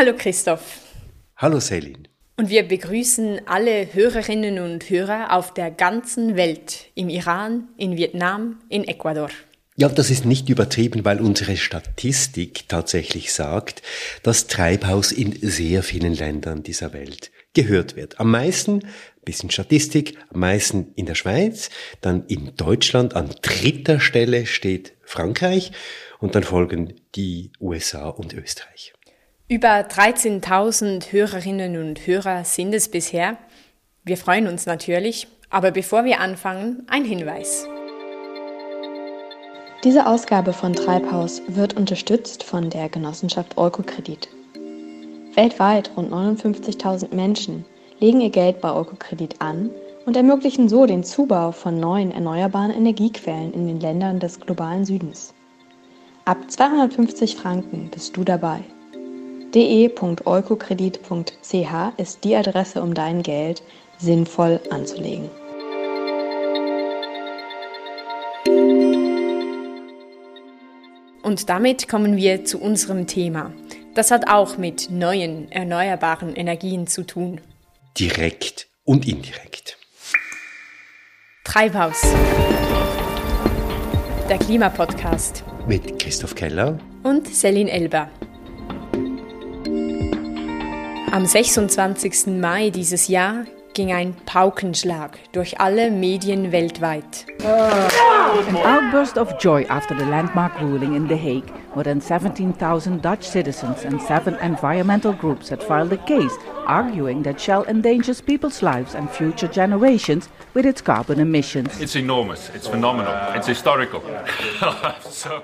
Hallo Christoph. Hallo Selin. Und wir begrüßen alle Hörerinnen und Hörer auf der ganzen Welt, im Iran, in Vietnam, in Ecuador. Ja, das ist nicht übertrieben, weil unsere Statistik tatsächlich sagt, dass Treibhaus in sehr vielen Ländern dieser Welt gehört wird. Am meisten, bisschen Statistik, am meisten in der Schweiz, dann in Deutschland, an dritter Stelle steht Frankreich und dann folgen die USA und Österreich. Über 13.000 Hörerinnen und Hörer sind es bisher. Wir freuen uns natürlich, aber bevor wir anfangen, ein Hinweis. Diese Ausgabe von Treibhaus wird unterstützt von der Genossenschaft Eukokredit. Weltweit rund 59.000 Menschen legen ihr Geld bei Eukokredit an und ermöglichen so den Zubau von neuen erneuerbaren Energiequellen in den Ländern des globalen Südens. Ab 250 Franken bist du dabei. de.eukokredit.ch ist die Adresse, um dein Geld sinnvoll anzulegen. Und damit kommen wir zu unserem Thema. Das hat auch mit neuen erneuerbaren Energien zu tun. Direkt und indirekt. Treibhaus. Der Klimapodcast. Mit Christoph Keller und Celine Elber. Am 26. Mai dieses Jahr ging ein Paukenschlag durch alle Medien weltweit. An outburst of joy after the landmark ruling in The Hague. More than 17,000 Dutch citizens and seven environmental groups had filed a case arguing that Shell endangers people's lives and future generations with its carbon emissions. It's enormous, it's phenomenal, it's historical. so,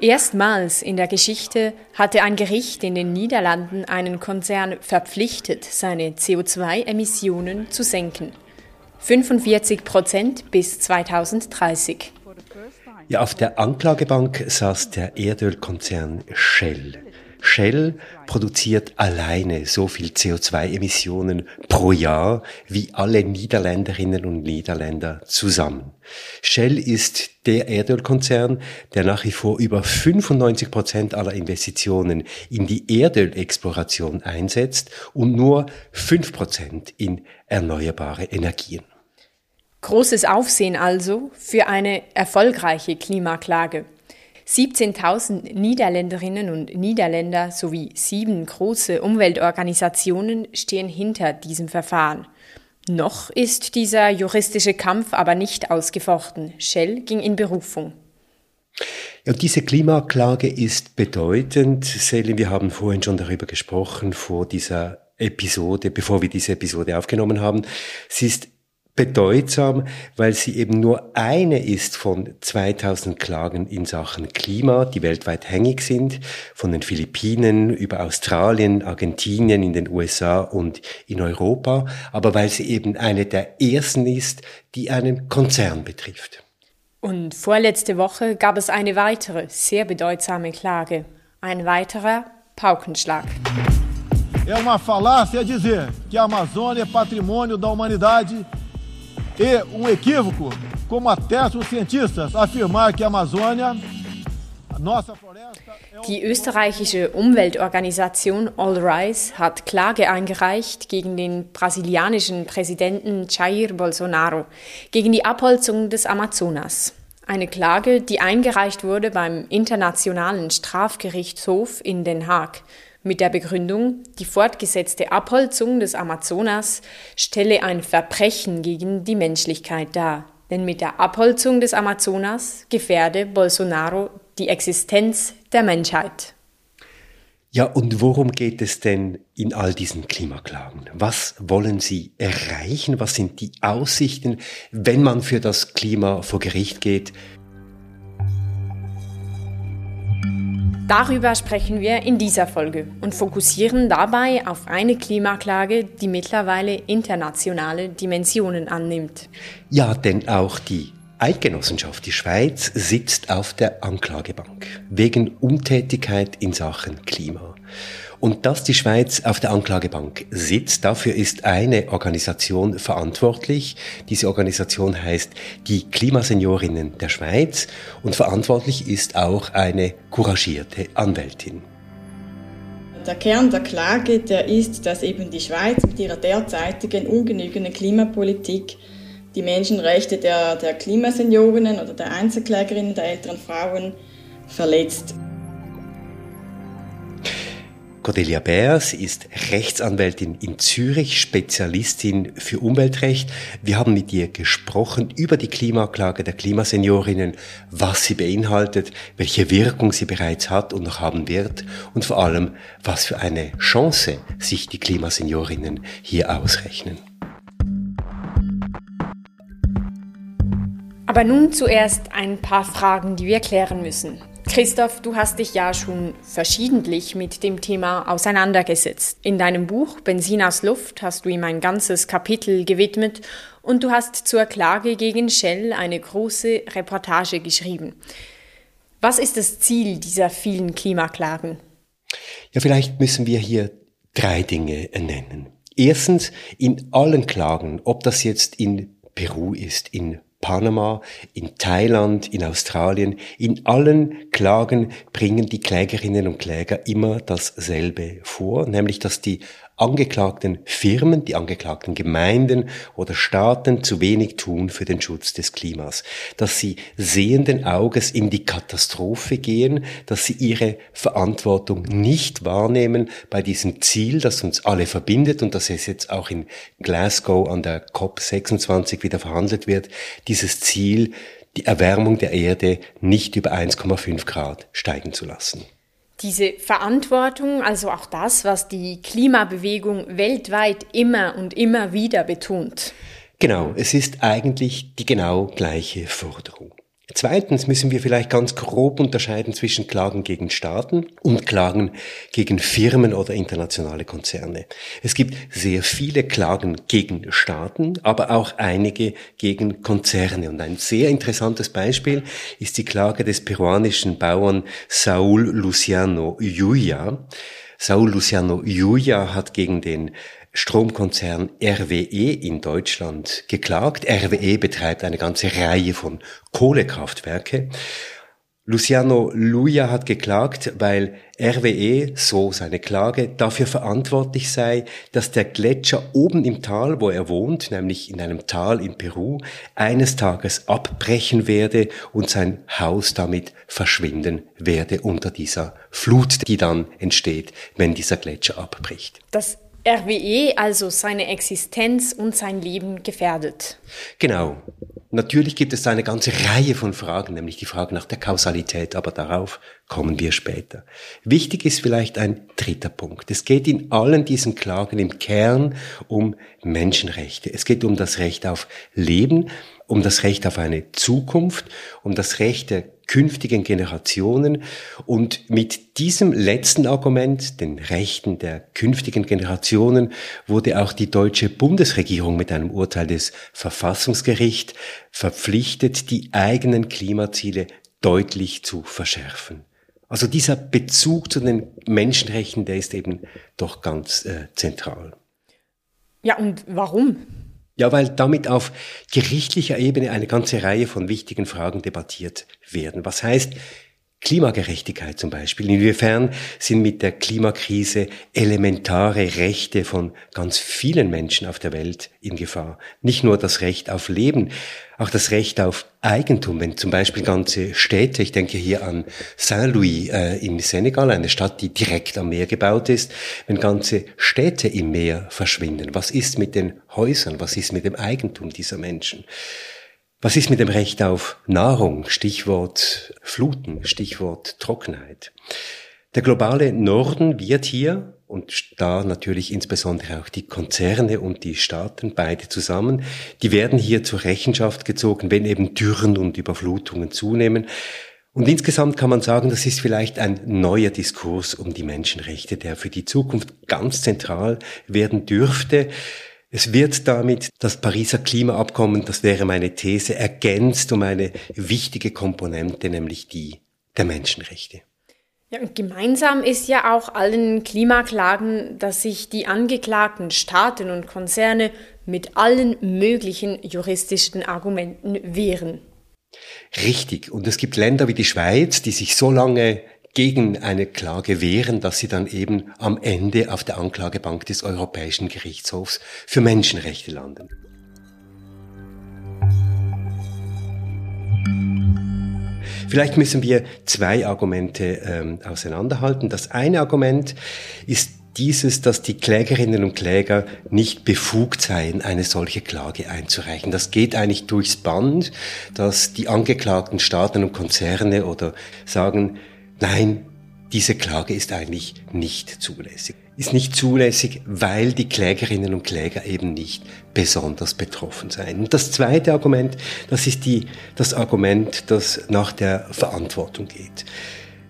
Erstmals in der Geschichte hatte ein Gericht in den Niederlanden einen Konzern verpflichtet, seine CO2-Emissionen zu senken. 45 Prozent bis 2030. Ja, auf der Anklagebank saß der Erdölkonzern Shell. Shell produziert alleine so viel CO2-Emissionen pro Jahr wie alle Niederländerinnen und Niederländer zusammen. Shell ist der Erdölkonzern, der nach wie vor über 95 Prozent aller Investitionen in die Erdölexploration einsetzt und nur 5 Prozent in erneuerbare Energien. Großes Aufsehen also für eine erfolgreiche Klimaklage. 17.000 Niederländerinnen und Niederländer sowie sieben große Umweltorganisationen stehen hinter diesem Verfahren. Noch ist dieser juristische Kampf aber nicht ausgefochten. Shell ging in Berufung. Ja, diese Klimaklage ist bedeutend. Selin, wir haben vorhin schon darüber gesprochen, vor dieser Episode, bevor wir diese Episode aufgenommen haben. Sie ist bedeutsam, weil sie eben nur eine ist von 2000 Klagen in Sachen Klima, die weltweit hängig sind, von den Philippinen über Australien, Argentinien, in den USA und in Europa, aber weil sie eben eine der ersten ist, die einen Konzern betrifft. Und vorletzte Woche gab es eine weitere, sehr bedeutsame Klage. Ein weiterer Paukenschlag. É uma falácia dizer que a Amazônia é patrimônio da humanidade e um equívoco, como atestam os cientistas, afirmar que a Amazônia. Die österreichische Umweltorganisation All Rise hat Klage eingereicht gegen den brasilianischen Präsidenten Jair Bolsonaro gegen die Abholzung des Amazonas. Eine Klage, die eingereicht wurde beim Internationalen Strafgerichtshof in Den Haag mit der Begründung, die fortgesetzte Abholzung des Amazonas stelle ein Verbrechen gegen die Menschlichkeit dar. Denn mit der Abholzung des Amazonas gefährde Bolsonaro die Existenz der Menschheit. Ja, und worum geht es denn in all diesen Klimaklagen? Was wollen Sie erreichen? Was sind die Aussichten, wenn man für das Klima vor Gericht geht? Darüber sprechen wir in dieser Folge und fokussieren dabei auf eine Klimaklage, die mittlerweile internationale Dimensionen annimmt. Ja, denn auch die Eidgenossenschaft, die Schweiz, sitzt auf der Anklagebank wegen Untätigkeit in Sachen Klima. Und dass die Schweiz auf der Anklagebank sitzt, dafür ist eine Organisation verantwortlich. Diese Organisation heißt die Klimaseniorinnen der Schweiz und verantwortlich ist auch eine couragierte Anwältin. Der Kern der Klage, der ist, dass eben die Schweiz mit ihrer derzeitigen ungenügenden Klimapolitik die Menschenrechte der, der Klimaseniorinnen oder der Einzelklägerinnen, der älteren Frauen verletzt. Cordelia Beers ist Rechtsanwältin in Zürich, Spezialistin für Umweltrecht. Wir haben mit ihr gesprochen über die Klimaklage der Klimaseniorinnen, was sie beinhaltet, welche Wirkung sie bereits hat und noch haben wird und vor allem, was für eine Chance sich die Klimaseniorinnen hier ausrechnen. Aber nun zuerst ein paar Fragen, die wir klären müssen. Christoph, du hast dich ja schon verschiedentlich mit dem Thema auseinandergesetzt. In deinem Buch Benzin aus Luft hast du ihm ein ganzes Kapitel gewidmet und du hast zur Klage gegen Shell eine große Reportage geschrieben. Was ist das Ziel dieser vielen Klimaklagen? Ja, vielleicht müssen wir hier drei Dinge nennen. Erstens, in allen Klagen, ob das jetzt in Peru ist, in Panama, in Thailand, in Australien, in allen Klagen bringen die Klägerinnen und Kläger immer dasselbe vor, nämlich dass die angeklagten Firmen, die angeklagten Gemeinden oder Staaten zu wenig tun für den Schutz des Klimas, dass sie sehenden Auges in die Katastrophe gehen, dass sie ihre Verantwortung nicht wahrnehmen bei diesem Ziel, das uns alle verbindet und das jetzt auch in Glasgow an der COP26 wieder verhandelt wird, dieses Ziel, die Erwärmung der Erde nicht über 1,5 Grad steigen zu lassen. Diese Verantwortung, also auch das, was die Klimabewegung weltweit immer und immer wieder betont. Genau, es ist eigentlich die genau gleiche Forderung. Zweitens müssen wir vielleicht ganz grob unterscheiden zwischen Klagen gegen Staaten und Klagen gegen Firmen oder internationale Konzerne. Es gibt sehr viele Klagen gegen Staaten, aber auch einige gegen Konzerne. Und ein sehr interessantes Beispiel ist die Klage des peruanischen Bauern Saul Luciano Yuya. Saul Luciano Yuya hat gegen den Stromkonzern RWE in Deutschland geklagt. RWE betreibt eine ganze Reihe von Kohlekraftwerke. Luciano Luja hat geklagt, weil RWE, so seine Klage, dafür verantwortlich sei, dass der Gletscher oben im Tal, wo er wohnt, nämlich in einem Tal in Peru, eines Tages abbrechen werde und sein Haus damit verschwinden werde unter dieser Flut, die dann entsteht, wenn dieser Gletscher abbricht. Das RWE also seine Existenz und sein Leben gefährdet. Genau. Natürlich gibt es eine ganze Reihe von Fragen, nämlich die Frage nach der Kausalität, aber darauf kommen wir später. Wichtig ist vielleicht ein dritter Punkt. Es geht in allen diesen Klagen im Kern um Menschenrechte. Es geht um das Recht auf Leben, um das Recht auf eine Zukunft, um das Recht der künftigen Generationen. Und mit diesem letzten Argument, den Rechten der künftigen Generationen, wurde auch die deutsche Bundesregierung mit einem Urteil des Verfassungsgerichts verpflichtet, die eigenen Klimaziele deutlich zu verschärfen. Also dieser Bezug zu den Menschenrechten, der ist eben doch ganz äh, zentral. Ja, und warum? Ja, weil damit auf gerichtlicher Ebene eine ganze Reihe von wichtigen Fragen debattiert werden. Was heißt Klimagerechtigkeit zum Beispiel? Inwiefern sind mit der Klimakrise elementare Rechte von ganz vielen Menschen auf der Welt in Gefahr? Nicht nur das Recht auf Leben, auch das Recht auf Eigentum, wenn zum Beispiel ganze Städte, ich denke hier an Saint-Louis äh, im Senegal, eine Stadt, die direkt am Meer gebaut ist, wenn ganze Städte im Meer verschwinden, was ist mit den Häusern, was ist mit dem Eigentum dieser Menschen? Was ist mit dem Recht auf Nahrung? Stichwort Fluten, Stichwort Trockenheit. Der globale Norden wird hier und da natürlich insbesondere auch die Konzerne und die Staaten, beide zusammen, die werden hier zur Rechenschaft gezogen, wenn eben Dürren und Überflutungen zunehmen. Und insgesamt kann man sagen, das ist vielleicht ein neuer Diskurs um die Menschenrechte, der für die Zukunft ganz zentral werden dürfte. Es wird damit das Pariser Klimaabkommen, das wäre meine These, ergänzt um eine wichtige Komponente, nämlich die der Menschenrechte. Ja, und gemeinsam ist ja auch allen Klimaklagen, dass sich die angeklagten Staaten und Konzerne mit allen möglichen juristischen Argumenten wehren. Richtig. Und es gibt Länder wie die Schweiz, die sich so lange gegen eine Klage wehren, dass sie dann eben am Ende auf der Anklagebank des Europäischen Gerichtshofs für Menschenrechte landen. Vielleicht müssen wir zwei Argumente ähm, auseinanderhalten. Das eine Argument ist dieses, dass die Klägerinnen und Kläger nicht befugt seien, eine solche Klage einzureichen. Das geht eigentlich durchs Band, dass die angeklagten Staaten und Konzerne oder sagen, nein, diese Klage ist eigentlich nicht zulässig. Ist nicht zulässig, weil die Klägerinnen und Kläger eben nicht besonders betroffen seien. Und das zweite Argument, das ist die, das Argument, das nach der Verantwortung geht.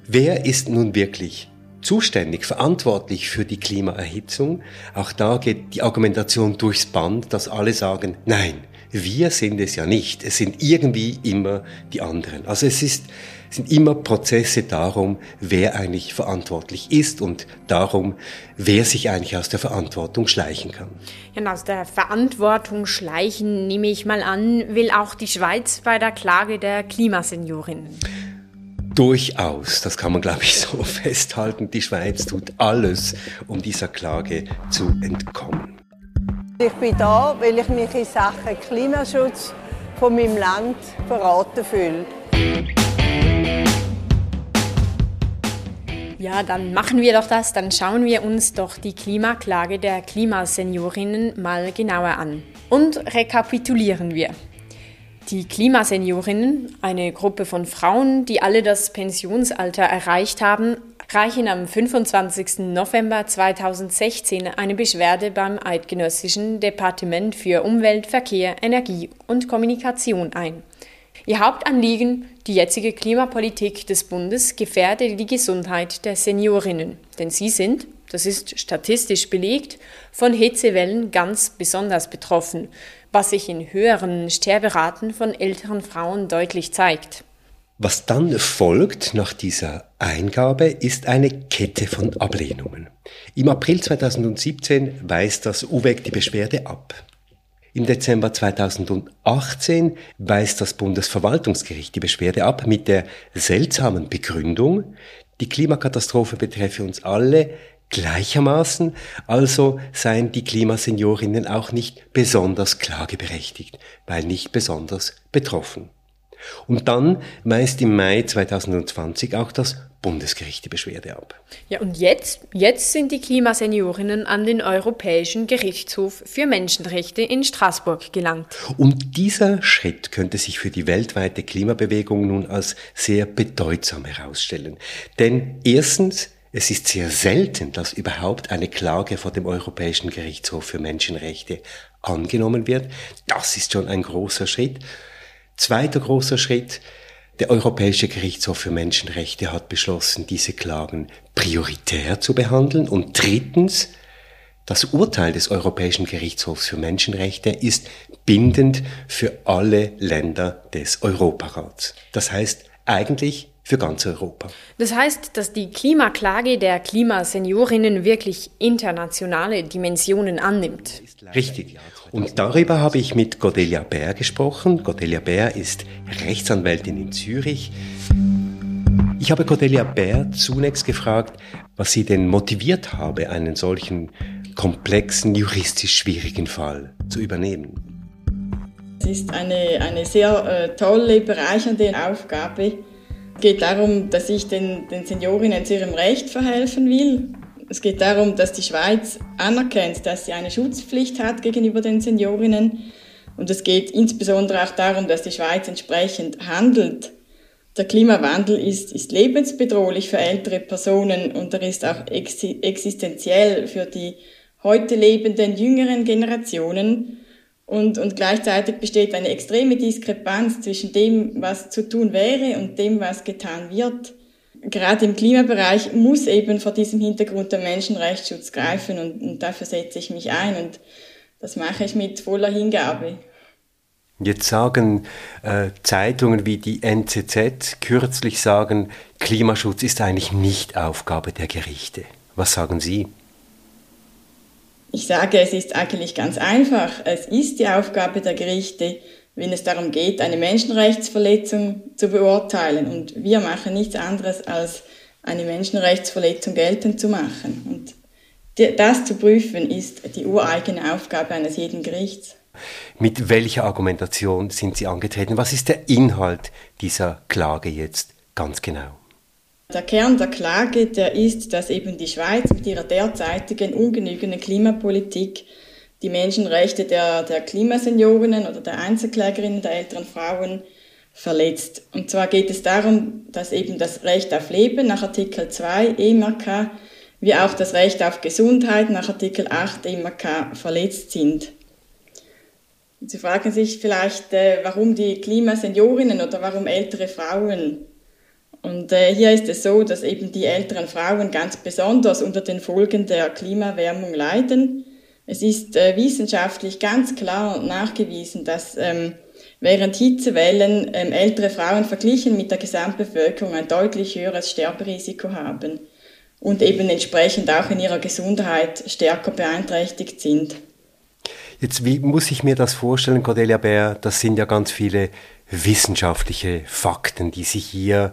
Wer ist nun wirklich zuständig, verantwortlich für die Klimaerhitzung? Auch da geht die Argumentation durchs Band, dass alle sagen, nein, wir sind es ja nicht. Es sind irgendwie immer die anderen. Also es ist, sind immer Prozesse darum, wer eigentlich verantwortlich ist und darum, wer sich eigentlich aus der Verantwortung schleichen kann. Ja, aus der Verantwortung schleichen, nehme ich mal an, will auch die Schweiz bei der Klage der Klimaseniorinnen. Durchaus, das kann man, glaube ich, so festhalten. Die Schweiz tut alles, um dieser Klage zu entkommen. Ich bin da, weil ich mich in Sachen Klimaschutz von meinem Land verraten fühle. Ja, dann machen wir doch das. Dann schauen wir uns doch die Klimaklage der Klimaseniorinnen mal genauer an. Und rekapitulieren wir. Die Klimaseniorinnen, eine Gruppe von Frauen, die alle das Pensionsalter erreicht haben, reichen am 25. November 2016 eine Beschwerde beim Eidgenössischen Departement für Umwelt, Verkehr, Energie und Kommunikation ein. Ihr Hauptanliegen, die jetzige Klimapolitik des Bundes gefährde die Gesundheit der Seniorinnen, denn sie sind, das ist statistisch belegt, von Hitzewellen ganz besonders betroffen, was sich in höheren Sterberaten von älteren Frauen deutlich zeigt. Was dann folgt nach dieser Eingabe ist eine Kette von Ablehnungen. Im April 2017 weist das UWEG die Beschwerde ab. Im Dezember 2018 weist das Bundesverwaltungsgericht die Beschwerde ab mit der seltsamen Begründung, die Klimakatastrophe betreffe uns alle gleichermaßen, also seien die Klimaseniorinnen auch nicht besonders klageberechtigt, weil nicht besonders betroffen. Und dann weist im Mai 2020 auch das Bundesgericht die Beschwerde ab. Ja, und jetzt, jetzt sind die Klimaseniorinnen an den Europäischen Gerichtshof für Menschenrechte in Straßburg gelangt. Und dieser Schritt könnte sich für die weltweite Klimabewegung nun als sehr bedeutsam herausstellen. Denn erstens, es ist sehr selten, dass überhaupt eine Klage vor dem Europäischen Gerichtshof für Menschenrechte angenommen wird. Das ist schon ein großer Schritt. Zweiter großer Schritt. Der Europäische Gerichtshof für Menschenrechte hat beschlossen, diese Klagen prioritär zu behandeln. Und drittens, das Urteil des Europäischen Gerichtshofs für Menschenrechte ist bindend für alle Länder des Europarats. Das heißt eigentlich für ganz Europa. Das heißt, dass die Klimaklage der Klimaseniorinnen wirklich internationale Dimensionen annimmt. Richtig. Und darüber habe ich mit Godelia Bär gesprochen. Godelia Bär ist Rechtsanwältin in Zürich. Ich habe Cordelia Bär zunächst gefragt, was sie denn motiviert habe, einen solchen komplexen, juristisch schwierigen Fall zu übernehmen. Es ist eine, eine sehr äh, tolle, bereichernde Aufgabe. Es geht darum, dass ich den, den Seniorinnen zu ihrem Recht verhelfen will es geht darum, dass die Schweiz anerkennt, dass sie eine Schutzpflicht hat gegenüber den Seniorinnen. Und es geht insbesondere auch darum, dass die Schweiz entsprechend handelt. Der Klimawandel ist, ist lebensbedrohlich für ältere Personen und er ist auch existenziell für die heute lebenden jüngeren Generationen. Und, und gleichzeitig besteht eine extreme Diskrepanz zwischen dem, was zu tun wäre und dem, was getan wird gerade im Klimabereich muss eben vor diesem Hintergrund der Menschenrechtsschutz greifen und, und dafür setze ich mich ein und das mache ich mit voller Hingabe. Jetzt sagen äh, Zeitungen wie die NZZ kürzlich sagen, Klimaschutz ist eigentlich nicht Aufgabe der Gerichte. Was sagen Sie? Ich sage, es ist eigentlich ganz einfach. Es ist die Aufgabe der Gerichte, wenn es darum geht, eine Menschenrechtsverletzung zu beurteilen. Und wir machen nichts anderes als eine Menschenrechtsverletzung geltend zu machen. Und das zu prüfen ist die ureigene Aufgabe eines jeden Gerichts. Mit welcher Argumentation sind Sie angetreten? Was ist der Inhalt dieser Klage jetzt ganz genau? Der Kern der Klage, der ist, dass eben die Schweiz mit ihrer derzeitigen ungenügenden Klimapolitik die Menschenrechte der, der Klimaseniorinnen oder der Einzelklägerinnen, der älteren Frauen verletzt. Und zwar geht es darum, dass eben das Recht auf Leben nach Artikel 2 EMRK wie auch das Recht auf Gesundheit nach Artikel 8 EMRK verletzt sind. Sie fragen sich vielleicht, äh, warum die Klimaseniorinnen oder warum ältere Frauen. Und äh, hier ist es so, dass eben die älteren Frauen ganz besonders unter den Folgen der Klimawärmung leiden. Es ist äh, wissenschaftlich ganz klar nachgewiesen, dass ähm, während Hitzewellen ähm, ältere Frauen verglichen mit der Gesamtbevölkerung ein deutlich höheres Sterberisiko haben und eben entsprechend auch in ihrer Gesundheit stärker beeinträchtigt sind. Jetzt, wie muss ich mir das vorstellen, Cordelia Bär? Das sind ja ganz viele wissenschaftliche Fakten, die Sie hier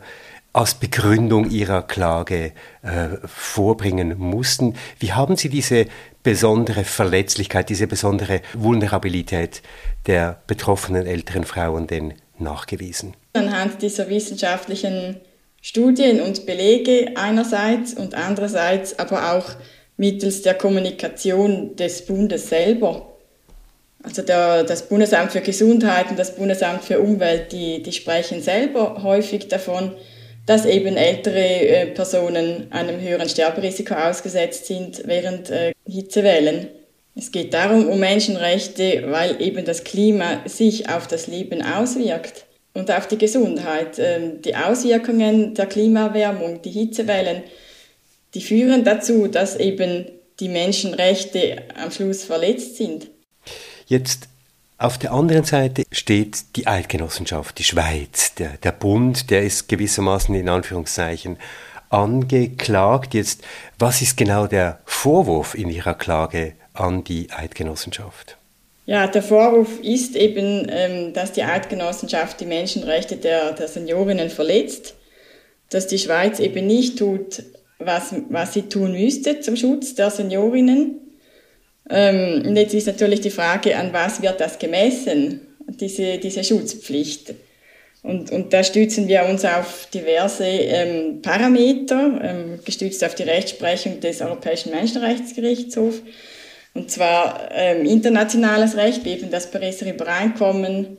als Begründung Ihrer Klage äh, vorbringen mussten. Wie haben Sie diese besondere Verletzlichkeit, diese besondere Vulnerabilität der betroffenen älteren Frauen denn nachgewiesen? Anhand dieser wissenschaftlichen Studien und Belege einerseits und andererseits aber auch mittels der Kommunikation des Bundes selber. Also der, das Bundesamt für Gesundheit und das Bundesamt für Umwelt, die, die sprechen selber häufig davon, dass eben ältere äh, Personen einem höheren Sterberisiko ausgesetzt sind während äh, Hitzewellen. Es geht darum um Menschenrechte, weil eben das Klima sich auf das Leben auswirkt und auf die Gesundheit. Ähm, die Auswirkungen der Klimaerwärmung, die Hitzewellen, die führen dazu, dass eben die Menschenrechte am Schluss verletzt sind. Jetzt auf der anderen Seite steht die Eidgenossenschaft, die Schweiz, der, der Bund, der ist gewissermaßen in Anführungszeichen angeklagt. Jetzt, was ist genau der Vorwurf in Ihrer Klage an die Eidgenossenschaft? Ja, der Vorwurf ist eben, ähm, dass die Eidgenossenschaft die Menschenrechte der, der Seniorinnen verletzt, dass die Schweiz eben nicht tut, was, was sie tun müsste zum Schutz der Seniorinnen. Ähm, und jetzt ist natürlich die Frage, an was wird das gemessen, diese, diese Schutzpflicht. Und, und da stützen wir uns auf diverse ähm, Parameter, ähm, gestützt auf die Rechtsprechung des Europäischen Menschenrechtsgerichtshofs. Und zwar ähm, internationales Recht, wie eben das Pariser Übereinkommen,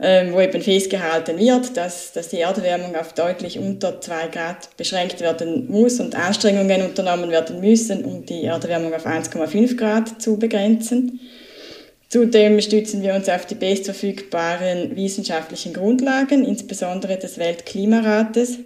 ähm, wo eben festgehalten wird, dass, dass die Erderwärmung auf deutlich unter zwei Grad beschränkt werden muss und Anstrengungen unternommen werden müssen, um die Erderwärmung auf 1,5 Grad zu begrenzen. Zudem stützen wir uns auf die bestverfügbaren wissenschaftlichen Grundlagen, insbesondere des Weltklimarates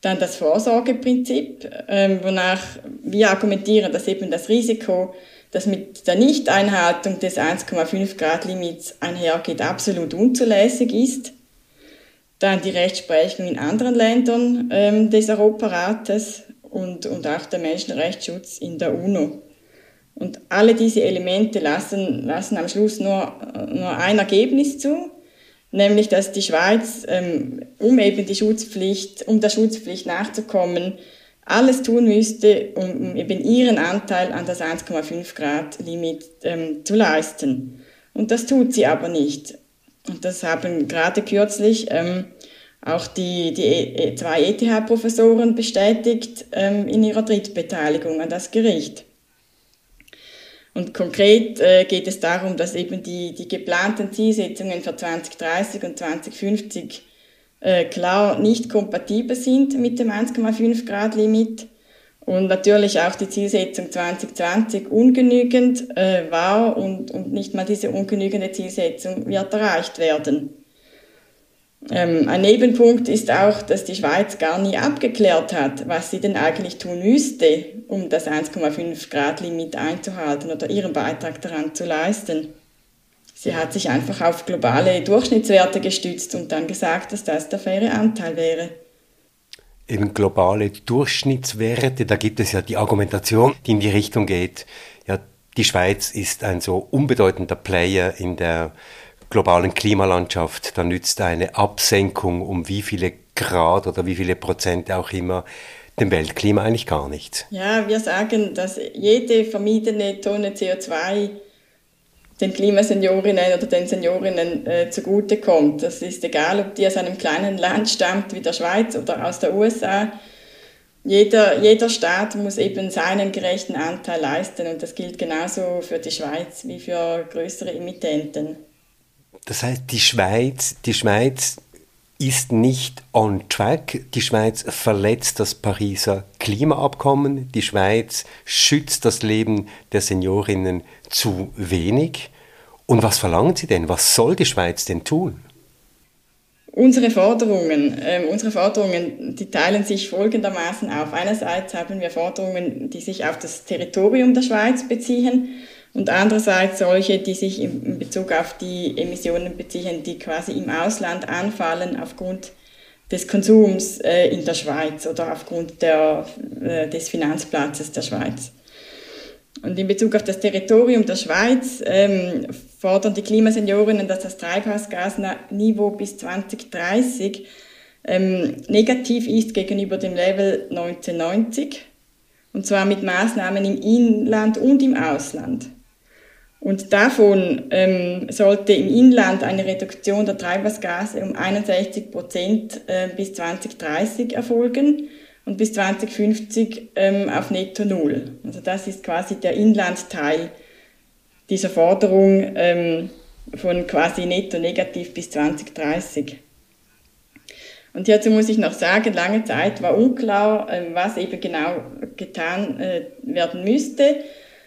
dann das Vorsorgeprinzip, ähm, wonach wir argumentieren, dass eben das Risiko, das mit der Nichteinhaltung des 1,5 Grad Limits einhergeht, absolut unzulässig ist. Dann die Rechtsprechung in anderen Ländern ähm, des Europarates und, und auch der Menschenrechtsschutz in der UNO. Und alle diese Elemente lassen, lassen am Schluss nur, nur ein Ergebnis zu, nämlich dass die Schweiz, ähm, um eben die Schutzpflicht, um der Schutzpflicht nachzukommen, alles tun müsste, um eben ihren Anteil an das 1,5 Grad Limit ähm, zu leisten. Und das tut sie aber nicht. Und das haben gerade kürzlich ähm, auch die, die e zwei ETH-Professoren bestätigt ähm, in ihrer Drittbeteiligung an das Gericht. Und konkret äh, geht es darum, dass eben die, die geplanten Zielsetzungen für 2030 und 2050 äh, klar nicht kompatibel sind mit dem 1,5 Grad Limit und natürlich auch die Zielsetzung 2020 ungenügend äh, war und, und nicht mal diese ungenügende Zielsetzung wird erreicht werden. Ähm, ein Nebenpunkt ist auch, dass die Schweiz gar nie abgeklärt hat, was sie denn eigentlich tun müsste, um das 1,5 Grad Limit einzuhalten oder ihren Beitrag daran zu leisten. Sie hat sich einfach auf globale Durchschnittswerte gestützt und dann gesagt, dass das der faire Anteil wäre. Eben globale Durchschnittswerte, da gibt es ja die Argumentation, die in die Richtung geht, ja, die Schweiz ist ein so unbedeutender Player in der globalen Klimalandschaft, da nützt eine Absenkung um wie viele Grad oder wie viele Prozent auch immer dem Weltklima eigentlich gar nichts. Ja, wir sagen, dass jede vermiedene Tonne CO2 den Klimaseniorinnen oder den Seniorinnen äh, zugutekommt. Das ist egal, ob die aus einem kleinen Land stammt wie der Schweiz oder aus der USA. Jeder, jeder Staat muss eben seinen gerechten Anteil leisten und das gilt genauso für die Schweiz wie für größere Emittenten. Das heißt, die Schweiz, die Schweiz ist nicht on track. Die Schweiz verletzt das Pariser Klimaabkommen. Die Schweiz schützt das Leben der Seniorinnen zu wenig. Und was verlangen Sie denn? Was soll die Schweiz denn tun? Unsere Forderungen, äh, unsere Forderungen, die teilen sich folgendermaßen auf. Einerseits haben wir Forderungen, die sich auf das Territorium der Schweiz beziehen und andererseits solche, die sich in Bezug auf die Emissionen beziehen, die quasi im Ausland anfallen aufgrund des Konsums äh, in der Schweiz oder aufgrund der, äh, des Finanzplatzes der Schweiz. Und in Bezug auf das Territorium der Schweiz ähm, fordern die Klimaseniorinnen, dass das Treibhausgasniveau bis 2030 ähm, negativ ist gegenüber dem Level 1990. Und zwar mit Maßnahmen im Inland und im Ausland. Und davon ähm, sollte im Inland eine Reduktion der Treibhausgase um 61 Prozent äh, bis 2030 erfolgen und bis 2050 ähm, auf Netto Null. Also das ist quasi der Inlandteil dieser Forderung ähm, von quasi Netto negativ bis 2030. Und hierzu muss ich noch sagen, lange Zeit war unklar, ähm, was eben genau getan äh, werden müsste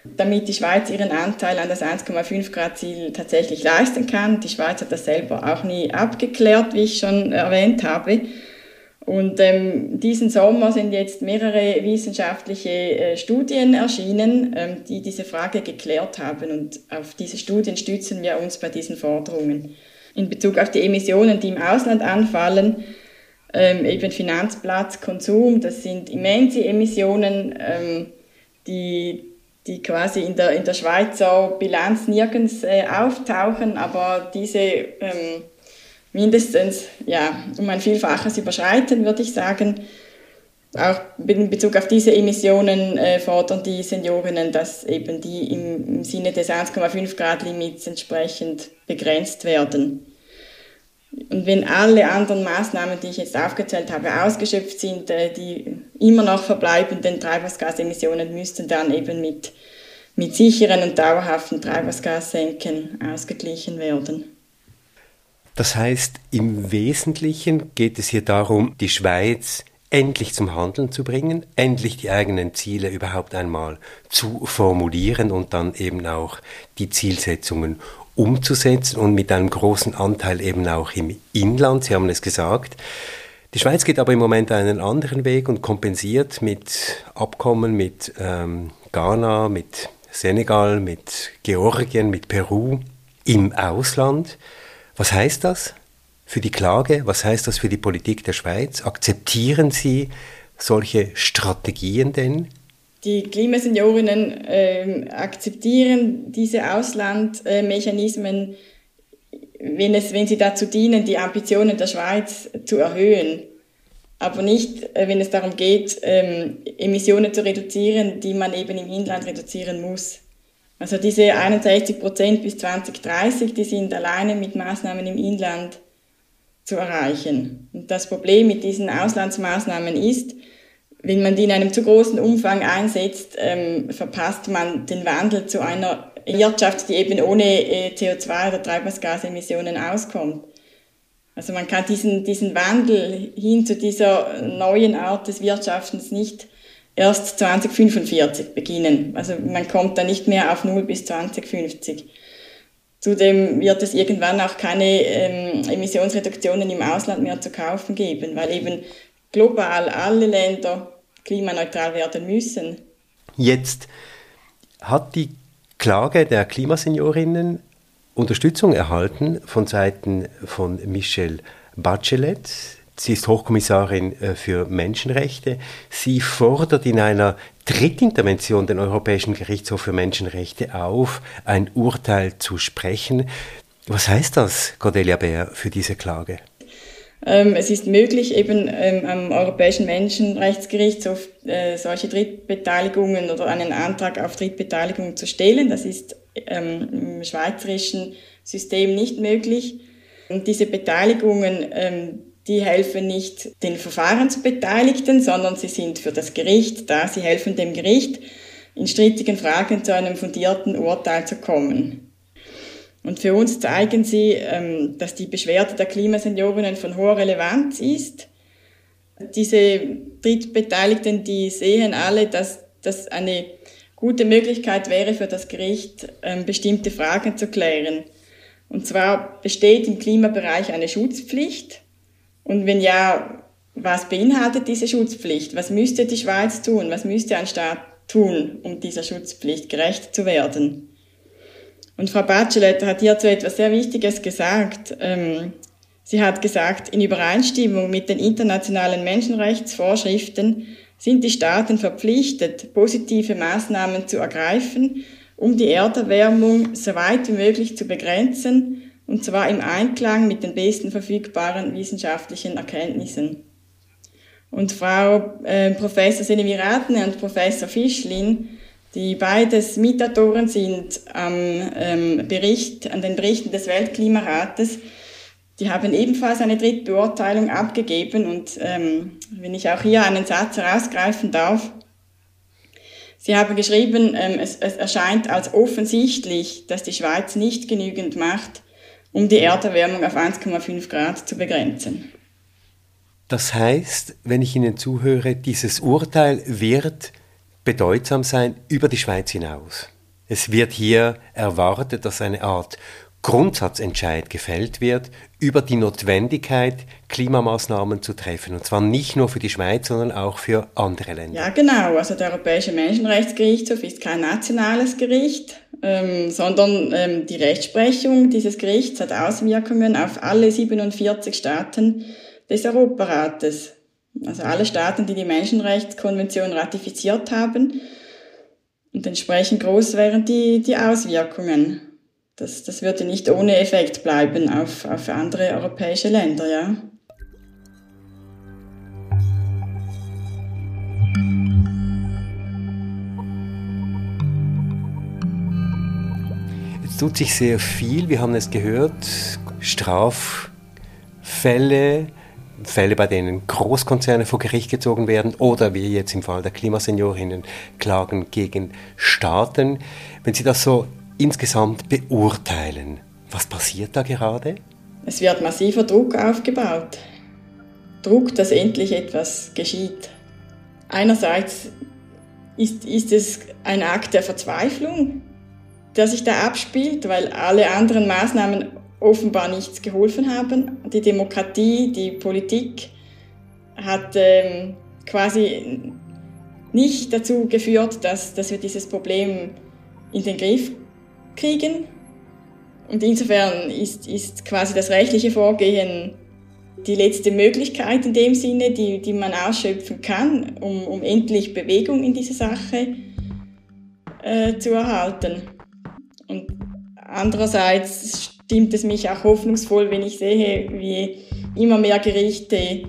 damit die Schweiz ihren Anteil an das 1,5 Grad Ziel tatsächlich leisten kann. Die Schweiz hat das selber auch nie abgeklärt, wie ich schon erwähnt habe. Und ähm, diesen Sommer sind jetzt mehrere wissenschaftliche äh, Studien erschienen, ähm, die diese Frage geklärt haben. Und auf diese Studien stützen wir uns bei diesen Forderungen. In Bezug auf die Emissionen, die im Ausland anfallen, ähm, eben Finanzplatz, Konsum, das sind immense Emissionen, ähm, die die quasi in der, in der Schweizer Bilanz nirgends äh, auftauchen, aber diese ähm, mindestens ja, um ein Vielfaches überschreiten, würde ich sagen. Auch in Bezug auf diese Emissionen äh, fordern die Seniorinnen, dass eben die im, im Sinne des 1,5 Grad Limits entsprechend begrenzt werden. Und wenn alle anderen Maßnahmen, die ich jetzt aufgezählt habe, ausgeschöpft sind, äh, die immer noch verbleibenden Treibhausgasemissionen müssten dann eben mit, mit sicheren und dauerhaften Treibhausgassenken ausgeglichen werden. Das heißt, im Wesentlichen geht es hier darum, die Schweiz endlich zum Handeln zu bringen, endlich die eigenen Ziele überhaupt einmal zu formulieren und dann eben auch die Zielsetzungen umzusetzen und mit einem großen Anteil eben auch im Inland. Sie haben es gesagt. Die Schweiz geht aber im Moment einen anderen Weg und kompensiert mit Abkommen mit ähm, Ghana, mit Senegal, mit Georgien, mit Peru im Ausland. Was heißt das für die Klage? Was heißt das für die Politik der Schweiz? Akzeptieren Sie solche Strategien denn? Die Klimaseniorinnen äh, akzeptieren diese Auslandmechanismen, wenn, es, wenn sie dazu dienen, die Ambitionen der Schweiz zu erhöhen. Aber nicht, äh, wenn es darum geht, ähm, Emissionen zu reduzieren, die man eben im Inland reduzieren muss. Also diese 61 Prozent bis 2030, die sind alleine mit Maßnahmen im Inland zu erreichen. Und das Problem mit diesen Auslandsmaßnahmen ist, wenn man die in einem zu großen Umfang einsetzt, ähm, verpasst man den Wandel zu einer Wirtschaft, die eben ohne äh, CO2 oder Treibhausgasemissionen auskommt. Also man kann diesen, diesen Wandel hin zu dieser neuen Art des Wirtschaftens nicht erst 2045 beginnen. Also man kommt da nicht mehr auf Null bis 2050. Zudem wird es irgendwann auch keine ähm, Emissionsreduktionen im Ausland mehr zu kaufen geben, weil eben global alle Länder klimaneutral werden müssen. Jetzt hat die Klage der Klimaseniorinnen Unterstützung erhalten von Seiten von Michelle Bachelet. Sie ist Hochkommissarin äh, für Menschenrechte. Sie fordert in einer Drittintervention den Europäischen Gerichtshof für Menschenrechte auf, ein Urteil zu sprechen. Was heißt das, Cordelia Bär, für diese Klage? Ähm, es ist möglich, eben ähm, am Europäischen Menschenrechtsgerichtshof äh, solche Drittbeteiligungen oder einen Antrag auf Drittbeteiligung zu stellen. Das ist ähm, im schweizerischen System nicht möglich. Und diese Beteiligungen, die helfen nicht den Verfahrensbeteiligten, sondern sie sind für das Gericht da. Sie helfen dem Gericht, in strittigen Fragen zu einem fundierten Urteil zu kommen. Und für uns zeigen sie, ähm, dass die Beschwerde der Klimaseniorinnen von hoher Relevanz ist. Diese Drittbeteiligten, die sehen alle, dass das eine gute Möglichkeit wäre für das Gericht, ähm, bestimmte Fragen zu klären. Und zwar besteht im Klimabereich eine Schutzpflicht. Und wenn ja, was beinhaltet diese Schutzpflicht? Was müsste die Schweiz tun? Was müsste ein Staat tun, um dieser Schutzpflicht gerecht zu werden? Und Frau Bachelet hat hierzu etwas sehr Wichtiges gesagt. Ähm, sie hat gesagt, in Übereinstimmung mit den internationalen Menschenrechtsvorschriften sind die Staaten verpflichtet, positive Maßnahmen zu ergreifen, um die Erderwärmung so weit wie möglich zu begrenzen, und zwar im Einklang mit den besten verfügbaren wissenschaftlichen Erkenntnissen. Und Frau äh, Professor Seneviratne und Professor Fischlin die beides Mitautoren sind am ähm, Bericht, an den Berichten des Weltklimarates. Die haben ebenfalls eine Drittbeurteilung abgegeben und ähm, wenn ich auch hier einen Satz herausgreifen darf, Sie haben geschrieben, ähm, es, es erscheint als offensichtlich, dass die Schweiz nicht genügend macht, um die Erderwärmung auf 1,5 Grad zu begrenzen. Das heißt, wenn ich Ihnen zuhöre, dieses Urteil wird bedeutsam sein über die Schweiz hinaus. Es wird hier erwartet, dass eine Art Grundsatzentscheid gefällt wird über die Notwendigkeit, Klimamaßnahmen zu treffen. Und zwar nicht nur für die Schweiz, sondern auch für andere Länder. Ja, genau. Also der Europäische Menschenrechtsgerichtshof ist kein nationales Gericht, ähm, sondern ähm, die Rechtsprechung dieses Gerichts hat Auswirkungen auf alle 47 Staaten des Europarates. Also alle Staaten, die die Menschenrechtskonvention ratifiziert haben. Und entsprechend groß wären die, die Auswirkungen. Das, das würde nicht ohne Effekt bleiben auf, auf andere europäische Länder, ja. Es tut sich sehr viel, wir haben es gehört, Straffälle, Fälle, bei denen Großkonzerne vor Gericht gezogen werden oder wie jetzt im Fall der Klimaseniorinnen Klagen gegen Staaten. Wenn Sie das so insgesamt beurteilen, was passiert da gerade? Es wird massiver Druck aufgebaut. Druck, dass endlich etwas geschieht. Einerseits ist, ist es ein Akt der Verzweiflung, der sich da abspielt, weil alle anderen Maßnahmen offenbar nichts geholfen haben. Die Demokratie, die Politik hat ähm, quasi nicht dazu geführt, dass, dass wir dieses Problem in den Griff kriegen. Und insofern ist, ist quasi das rechtliche Vorgehen die letzte Möglichkeit in dem Sinne, die, die man ausschöpfen kann, um, um endlich Bewegung in diese Sache äh, zu erhalten. Und andererseits stimmt es mich auch hoffnungsvoll, wenn ich sehe, wie immer mehr Gerichte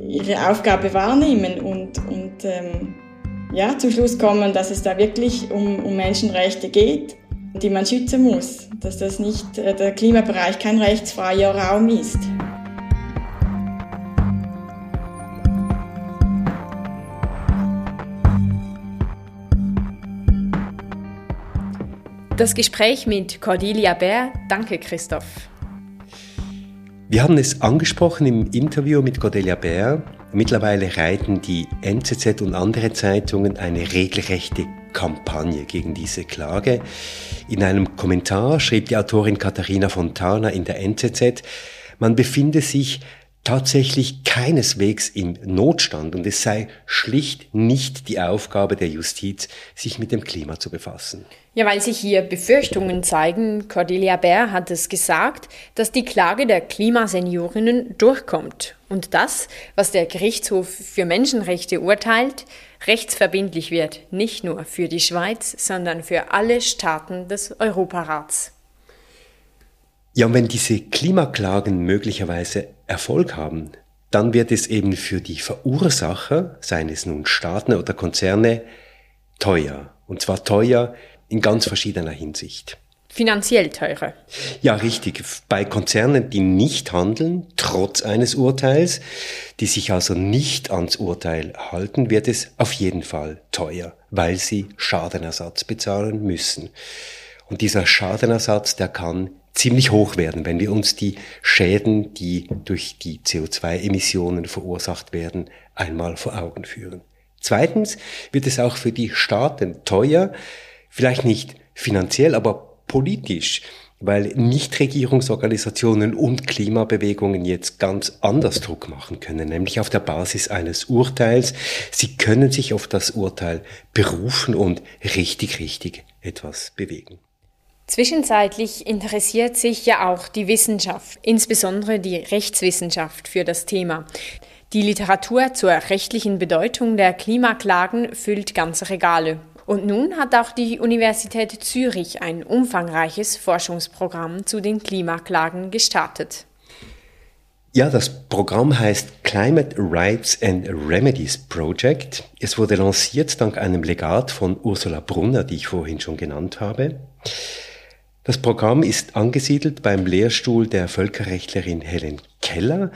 ihre Aufgabe wahrnehmen und, und ähm, ja, zum Schluss kommen, dass es da wirklich um, um Menschenrechte geht, die man schützen muss, dass das nicht äh, der Klimabereich kein rechtsfreier Raum ist. Das Gespräch mit Cordelia Bär. Danke, Christoph. Wir haben es angesprochen im Interview mit Cordelia Bär. Mittlerweile reiten die NZZ und andere Zeitungen eine regelrechte Kampagne gegen diese Klage. In einem Kommentar schrieb die Autorin Katharina Fontana in der NZZ, man befinde sich tatsächlich keineswegs im Notstand und es sei schlicht nicht die Aufgabe der Justiz, sich mit dem Klima zu befassen. Ja, weil sich hier Befürchtungen zeigen, Cordelia Bär hat es gesagt, dass die Klage der Klimaseniorinnen durchkommt und das, was der Gerichtshof für Menschenrechte urteilt, rechtsverbindlich wird, nicht nur für die Schweiz, sondern für alle Staaten des Europarats. Ja, und wenn diese Klimaklagen möglicherweise Erfolg haben, dann wird es eben für die Verursacher, seien es nun Staaten oder Konzerne, teuer. Und zwar teuer in ganz verschiedener Hinsicht. Finanziell teurer. Ja, richtig. Bei Konzernen, die nicht handeln, trotz eines Urteils, die sich also nicht ans Urteil halten, wird es auf jeden Fall teuer, weil sie Schadenersatz bezahlen müssen. Und dieser Schadenersatz, der kann ziemlich hoch werden, wenn wir uns die Schäden, die durch die CO2-Emissionen verursacht werden, einmal vor Augen führen. Zweitens wird es auch für die Staaten teuer, vielleicht nicht finanziell, aber politisch, weil Nichtregierungsorganisationen und Klimabewegungen jetzt ganz anders Druck machen können, nämlich auf der Basis eines Urteils. Sie können sich auf das Urteil berufen und richtig, richtig etwas bewegen. Zwischenzeitlich interessiert sich ja auch die Wissenschaft, insbesondere die Rechtswissenschaft für das Thema. Die Literatur zur rechtlichen Bedeutung der Klimaklagen füllt ganze Regale. Und nun hat auch die Universität Zürich ein umfangreiches Forschungsprogramm zu den Klimaklagen gestartet. Ja, das Programm heißt Climate Rights and Remedies Project. Es wurde lanciert dank einem Legat von Ursula Brunner, die ich vorhin schon genannt habe. Das Programm ist angesiedelt beim Lehrstuhl der Völkerrechtlerin Helen Keller.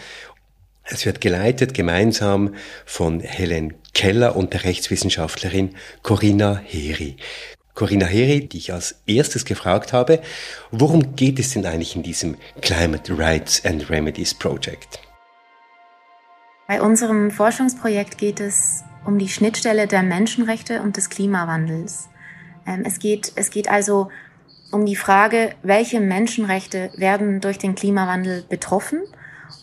Es wird geleitet gemeinsam von Helen Keller und der Rechtswissenschaftlerin Corinna Heri. Corinna Heri, die ich als erstes gefragt habe, worum geht es denn eigentlich in diesem Climate Rights and Remedies Project? Bei unserem Forschungsprojekt geht es um die Schnittstelle der Menschenrechte und des Klimawandels. Ähm, es geht, es geht also um die Frage, welche Menschenrechte werden durch den Klimawandel betroffen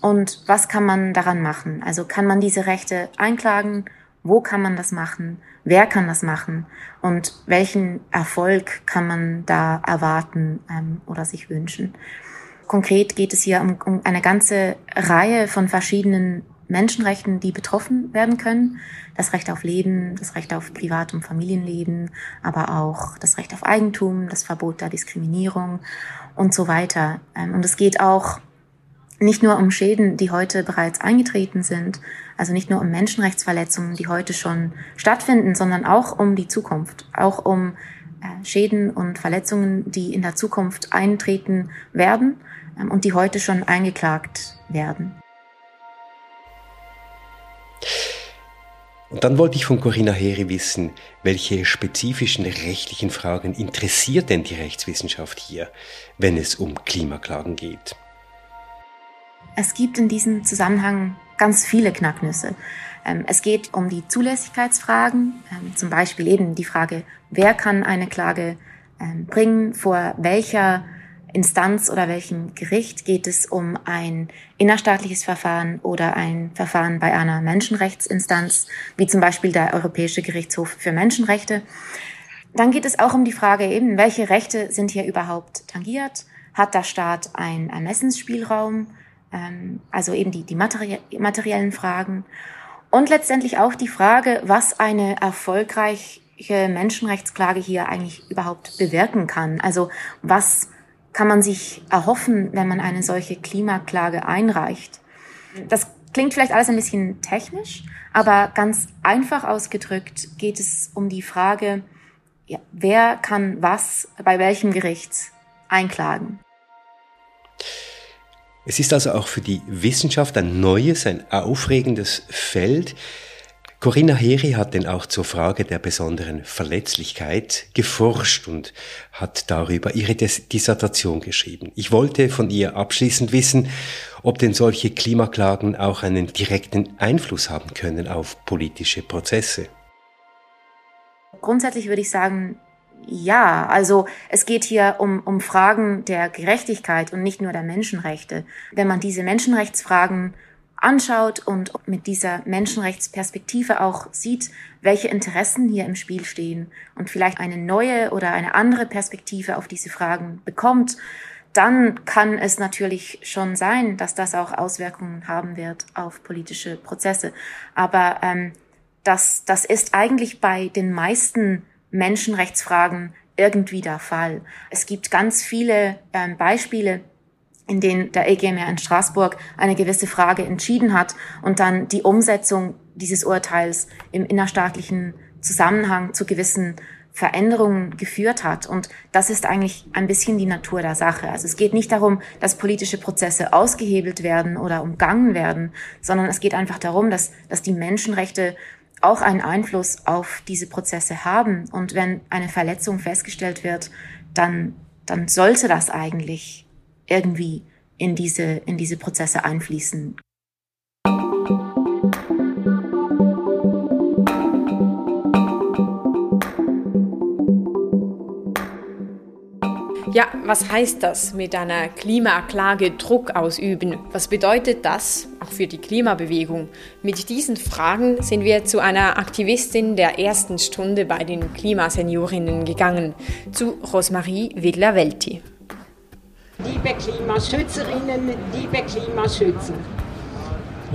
und was kann man daran machen? Also kann man diese Rechte einklagen? Wo kann man das machen? Wer kann das machen? Und welchen Erfolg kann man da erwarten ähm, oder sich wünschen? Konkret geht es hier um, um eine ganze Reihe von verschiedenen Menschenrechten, die betroffen werden können. Das Recht auf Leben, das Recht auf Privat- und Familienleben, aber auch das Recht auf Eigentum, das Verbot der Diskriminierung und so weiter. Ähm, und es geht auch nicht nur um Schäden, die heute bereits eingetreten sind, also nicht nur um Menschenrechtsverletzungen, die heute schon stattfinden, sondern auch um die Zukunft, auch um äh, Schäden und Verletzungen, die in der Zukunft eintreten werden ähm, und die heute schon eingeklagt werden. Und dann wollte ich von Corinna Heri wissen, welche spezifischen rechtlichen Fragen interessiert denn die Rechtswissenschaft hier, wenn es um Klimaklagen geht? Es gibt in diesem Zusammenhang ganz viele Knacknüsse. Ähm, es geht um die Zulässigkeitsfragen, ähm, zum Beispiel eben die Frage, wer kann eine Klage ähm, bringen, vor welcher Instanz oder welchem Gericht geht es um ein innerstaatliches Verfahren oder ein Verfahren bei einer Menschenrechtsinstanz, wie zum Beispiel der Europäische Gerichtshof für Menschenrechte. Dann geht es auch um die Frage eben, welche Rechte sind hier überhaupt tangiert? Hat der Staat einen Ermessensspielraum? Ähm, also eben die, die materiellen Fragen. Und letztendlich auch die Frage, was eine erfolgreiche Menschenrechtsklage hier eigentlich überhaupt bewirken kann. Also was kann man sich erhoffen, wenn man eine solche Klimaklage einreicht? Das klingt vielleicht alles ein bisschen technisch, aber ganz einfach ausgedrückt geht es um die Frage, ja, wer kann was bei welchem Gericht einklagen. Es ist also auch für die Wissenschaft ein neues, ein aufregendes Feld. Corinna Heri hat denn auch zur Frage der besonderen Verletzlichkeit geforscht und hat darüber ihre Dissertation geschrieben. Ich wollte von ihr abschließend wissen, ob denn solche Klimaklagen auch einen direkten Einfluss haben können auf politische Prozesse. Grundsätzlich würde ich sagen, ja, also es geht hier um, um Fragen der Gerechtigkeit und nicht nur der Menschenrechte. Wenn man diese Menschenrechtsfragen anschaut und mit dieser Menschenrechtsperspektive auch sieht, welche Interessen hier im Spiel stehen und vielleicht eine neue oder eine andere Perspektive auf diese Fragen bekommt, dann kann es natürlich schon sein, dass das auch Auswirkungen haben wird auf politische Prozesse. Aber ähm, das, das ist eigentlich bei den meisten Menschenrechtsfragen irgendwie der Fall. Es gibt ganz viele ähm, Beispiele, in denen der EGMR in Straßburg eine gewisse Frage entschieden hat und dann die Umsetzung dieses Urteils im innerstaatlichen Zusammenhang zu gewissen Veränderungen geführt hat. Und das ist eigentlich ein bisschen die Natur der Sache. Also es geht nicht darum, dass politische Prozesse ausgehebelt werden oder umgangen werden, sondern es geht einfach darum, dass, dass die Menschenrechte auch einen Einfluss auf diese Prozesse haben. Und wenn eine Verletzung festgestellt wird, dann, dann sollte das eigentlich irgendwie in diese, in diese Prozesse einfließen. Ja, was heißt das mit einer Klimaklage Druck ausüben? Was bedeutet das auch für die Klimabewegung? Mit diesen Fragen sind wir zu einer Aktivistin der ersten Stunde bei den Klimaseniorinnen gegangen, zu Rosmarie Widler-Welti. Liebe Klimaschützerinnen, liebe Klimaschützer,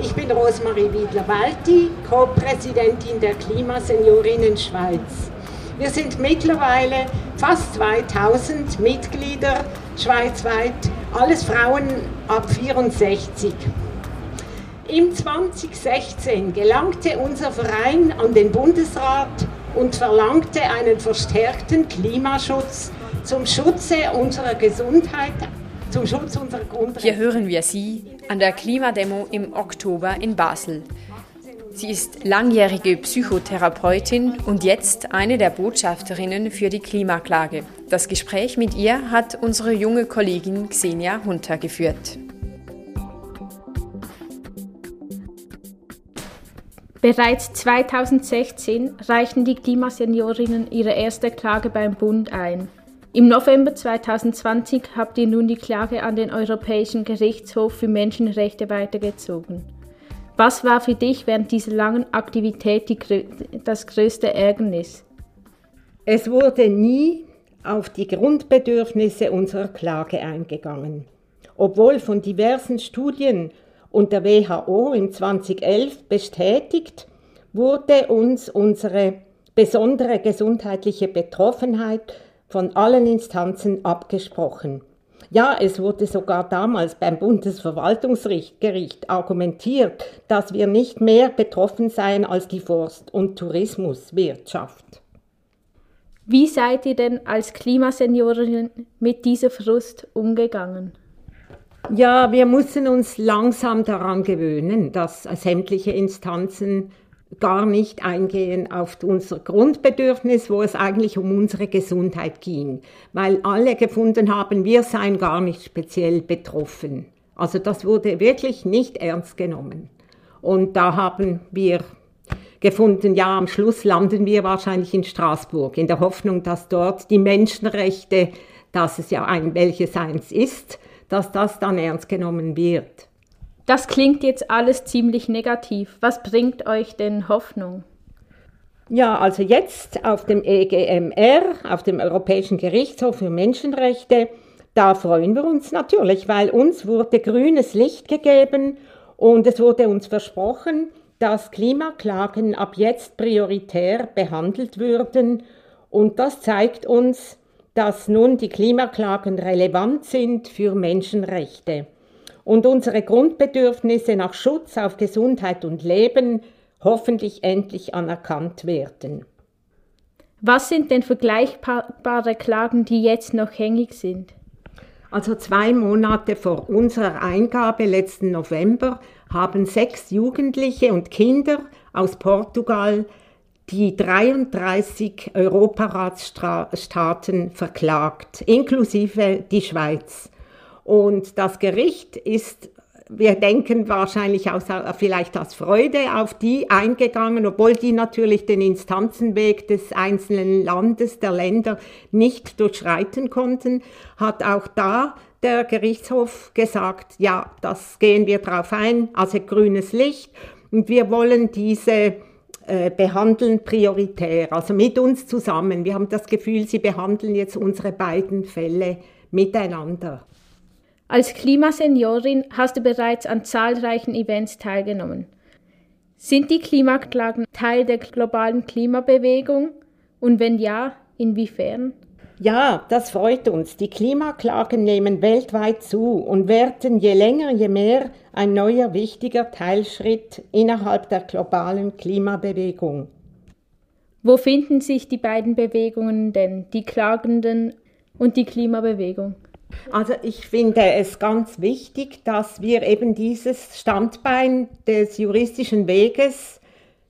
ich bin Rosmarie Widler-Walti, Co-Präsidentin der Klimaseniorinnen Schweiz. Wir sind mittlerweile fast 2000 Mitglieder schweizweit, alles Frauen ab 64. Im 2016 gelangte unser Verein an den Bundesrat und verlangte einen verstärkten Klimaschutz zum Schutze unserer Gesundheit, zum Schutz unserer Grundrechte. Hier hören wir Sie an der Klimademo im Oktober in Basel. Sie ist langjährige Psychotherapeutin und jetzt eine der Botschafterinnen für die Klimaklage. Das Gespräch mit ihr hat unsere junge Kollegin Xenia Hunter geführt. Bereits 2016 reichten die Klimaseniorinnen ihre erste Klage beim Bund ein. Im November 2020 habt ihr nun die Klage an den Europäischen Gerichtshof für Menschenrechte weitergezogen. Was war für dich während dieser langen Aktivität die, das größte Ärgernis? Es wurde nie auf die Grundbedürfnisse unserer Klage eingegangen. Obwohl von diversen Studien und der WHO in 2011 bestätigt, wurde uns unsere besondere gesundheitliche Betroffenheit von allen Instanzen abgesprochen. Ja, es wurde sogar damals beim Bundesverwaltungsgericht argumentiert, dass wir nicht mehr betroffen seien als die Forst- und Tourismuswirtschaft. Wie seid ihr denn als Klimaseniorin mit dieser Frust umgegangen? Ja, wir mussten uns langsam daran gewöhnen, dass sämtliche Instanzen gar nicht eingehen auf unser Grundbedürfnis, wo es eigentlich um unsere Gesundheit ging, weil alle gefunden haben, wir seien gar nicht speziell betroffen. Also das wurde wirklich nicht ernst genommen. Und da haben wir gefunden, ja, am Schluss landen wir wahrscheinlich in Straßburg, in der Hoffnung, dass dort die Menschenrechte, dass es ja ein welches eins ist, dass das dann ernst genommen wird. Das klingt jetzt alles ziemlich negativ. Was bringt euch denn Hoffnung? Ja, also jetzt auf dem EGMR, auf dem Europäischen Gerichtshof für Menschenrechte, da freuen wir uns natürlich, weil uns wurde grünes Licht gegeben und es wurde uns versprochen, dass Klimaklagen ab jetzt prioritär behandelt würden. Und das zeigt uns, dass nun die Klimaklagen relevant sind für Menschenrechte und unsere Grundbedürfnisse nach Schutz auf Gesundheit und Leben hoffentlich endlich anerkannt werden. Was sind denn vergleichbare Klagen, die jetzt noch hängig sind? Also zwei Monate vor unserer Eingabe letzten November haben sechs Jugendliche und Kinder aus Portugal die 33 Europaratsstaaten verklagt, inklusive die Schweiz. Und das Gericht ist, wir denken wahrscheinlich aus, vielleicht aus Freude auf die eingegangen, obwohl die natürlich den Instanzenweg des einzelnen Landes, der Länder nicht durchschreiten konnten, hat auch da der Gerichtshof gesagt, ja, das gehen wir drauf ein, also grünes Licht. Und wir wollen diese äh, behandeln prioritär, also mit uns zusammen. Wir haben das Gefühl, sie behandeln jetzt unsere beiden Fälle miteinander. Als Klimaseniorin hast du bereits an zahlreichen Events teilgenommen. Sind die Klimaklagen Teil der globalen Klimabewegung? Und wenn ja, inwiefern? Ja, das freut uns. Die Klimaklagen nehmen weltweit zu und werden je länger, je mehr ein neuer wichtiger Teilschritt innerhalb der globalen Klimabewegung. Wo finden sich die beiden Bewegungen denn, die Klagenden und die Klimabewegung? Also ich finde es ganz wichtig, dass wir eben dieses Standbein des juristischen Weges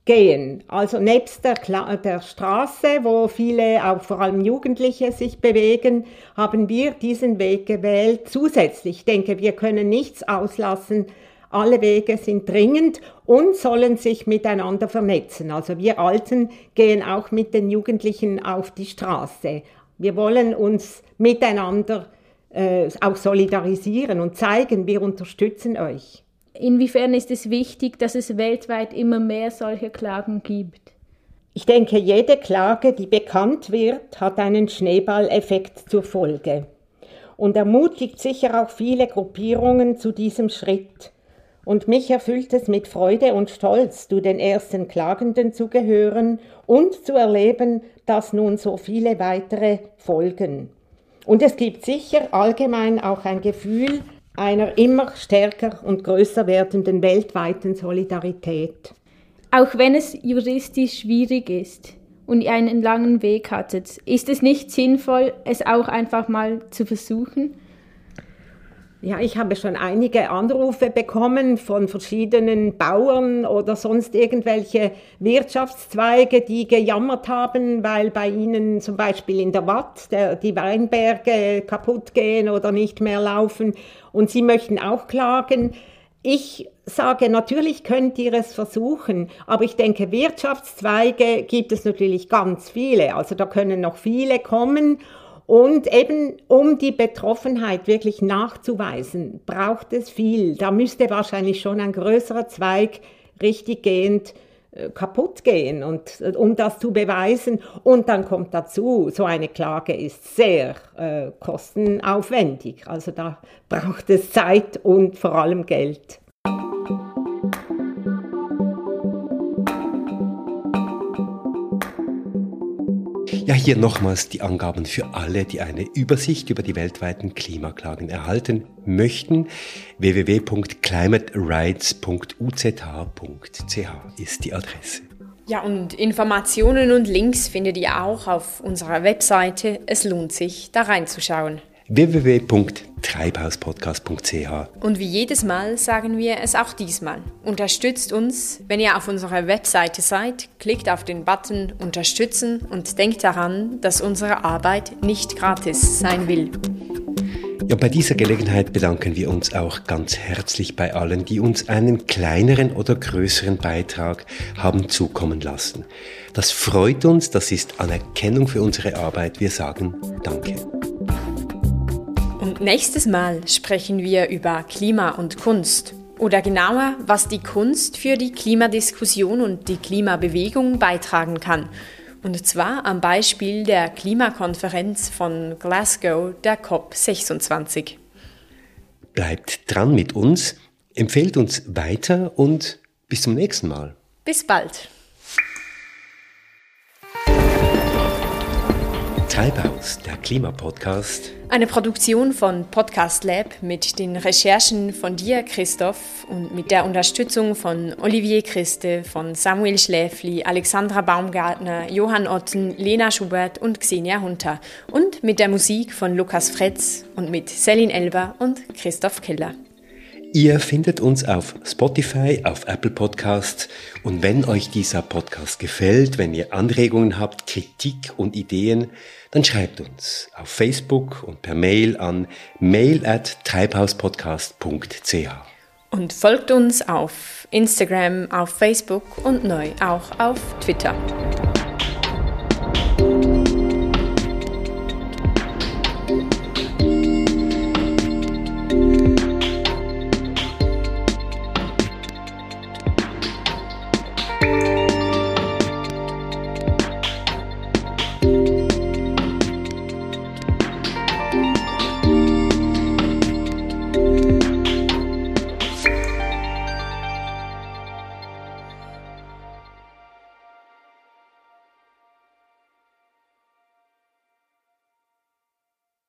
gehen. Also nebst der, der Straße, wo viele, auch vor allem Jugendliche, sich bewegen, haben wir diesen Weg gewählt. Zusätzlich, ich denke, wir können nichts auslassen. Alle Wege sind dringend und sollen sich miteinander vernetzen. Also wir Alten gehen auch mit den Jugendlichen auf die Straße. Wir wollen uns miteinander äh, auch solidarisieren und zeigen, wir unterstützen euch. Inwiefern ist es wichtig, dass es weltweit immer mehr solche Klagen gibt? Ich denke, jede Klage, die bekannt wird, hat einen Schneeballeffekt zur Folge und ermutigt sicher auch viele Gruppierungen zu diesem Schritt. Und mich erfüllt es mit Freude und Stolz, zu den ersten Klagenden zu gehören und zu erleben, dass nun so viele weitere folgen. Und es gibt sicher allgemein auch ein Gefühl einer immer stärker und größer werdenden weltweiten Solidarität. Auch wenn es juristisch schwierig ist und ihr einen langen Weg hattet, ist es nicht sinnvoll, es auch einfach mal zu versuchen? Ja, ich habe schon einige Anrufe bekommen von verschiedenen Bauern oder sonst irgendwelche Wirtschaftszweige, die gejammert haben, weil bei ihnen zum Beispiel in der Watt der, die Weinberge kaputt gehen oder nicht mehr laufen und sie möchten auch klagen. Ich sage, natürlich könnt ihr es versuchen, aber ich denke, Wirtschaftszweige gibt es natürlich ganz viele. Also da können noch viele kommen und eben, um die Betroffenheit wirklich nachzuweisen, braucht es viel. Da müsste wahrscheinlich schon ein größerer Zweig richtiggehend äh, kaputt gehen und äh, um das zu beweisen. Und dann kommt dazu, so eine Klage ist sehr äh, kostenaufwendig. Also da braucht es Zeit und vor allem Geld. Ja, hier nochmals die Angaben für alle, die eine Übersicht über die weltweiten Klimaklagen erhalten möchten. www.climaterights.uzh.ch ist die Adresse. Ja, und Informationen und Links findet ihr auch auf unserer Webseite. Es lohnt sich, da reinzuschauen www.treibhauspodcast.ch. Und wie jedes Mal sagen wir es auch diesmal. Unterstützt uns, wenn ihr auf unserer Webseite seid, klickt auf den Button Unterstützen und denkt daran, dass unsere Arbeit nicht gratis sein will. Ja, bei dieser Gelegenheit bedanken wir uns auch ganz herzlich bei allen, die uns einen kleineren oder größeren Beitrag haben zukommen lassen. Das freut uns, das ist Anerkennung für unsere Arbeit. Wir sagen Danke. Nächstes Mal sprechen wir über Klima und Kunst. Oder genauer, was die Kunst für die Klimadiskussion und die Klimabewegung beitragen kann. Und zwar am Beispiel der Klimakonferenz von Glasgow, der COP26. Bleibt dran mit uns, empfehlt uns weiter und bis zum nächsten Mal. Bis bald. Treibhaus, der Klimapodcast. Eine Produktion von Podcast Lab mit den Recherchen von dir, Christoph, und mit der Unterstützung von Olivier Christe, von Samuel Schläfli, Alexandra Baumgartner, Johann Otten, Lena Schubert und Xenia Hunter. Und mit der Musik von Lukas Fretz und mit Selin Elber und Christoph Keller. Ihr findet uns auf Spotify, auf Apple Podcasts und wenn euch dieser Podcast gefällt, wenn ihr Anregungen habt, Kritik und Ideen, dann schreibt uns auf Facebook und per Mail an mail at treibhauspodcast.ch. Und folgt uns auf Instagram, auf Facebook und neu auch auf Twitter.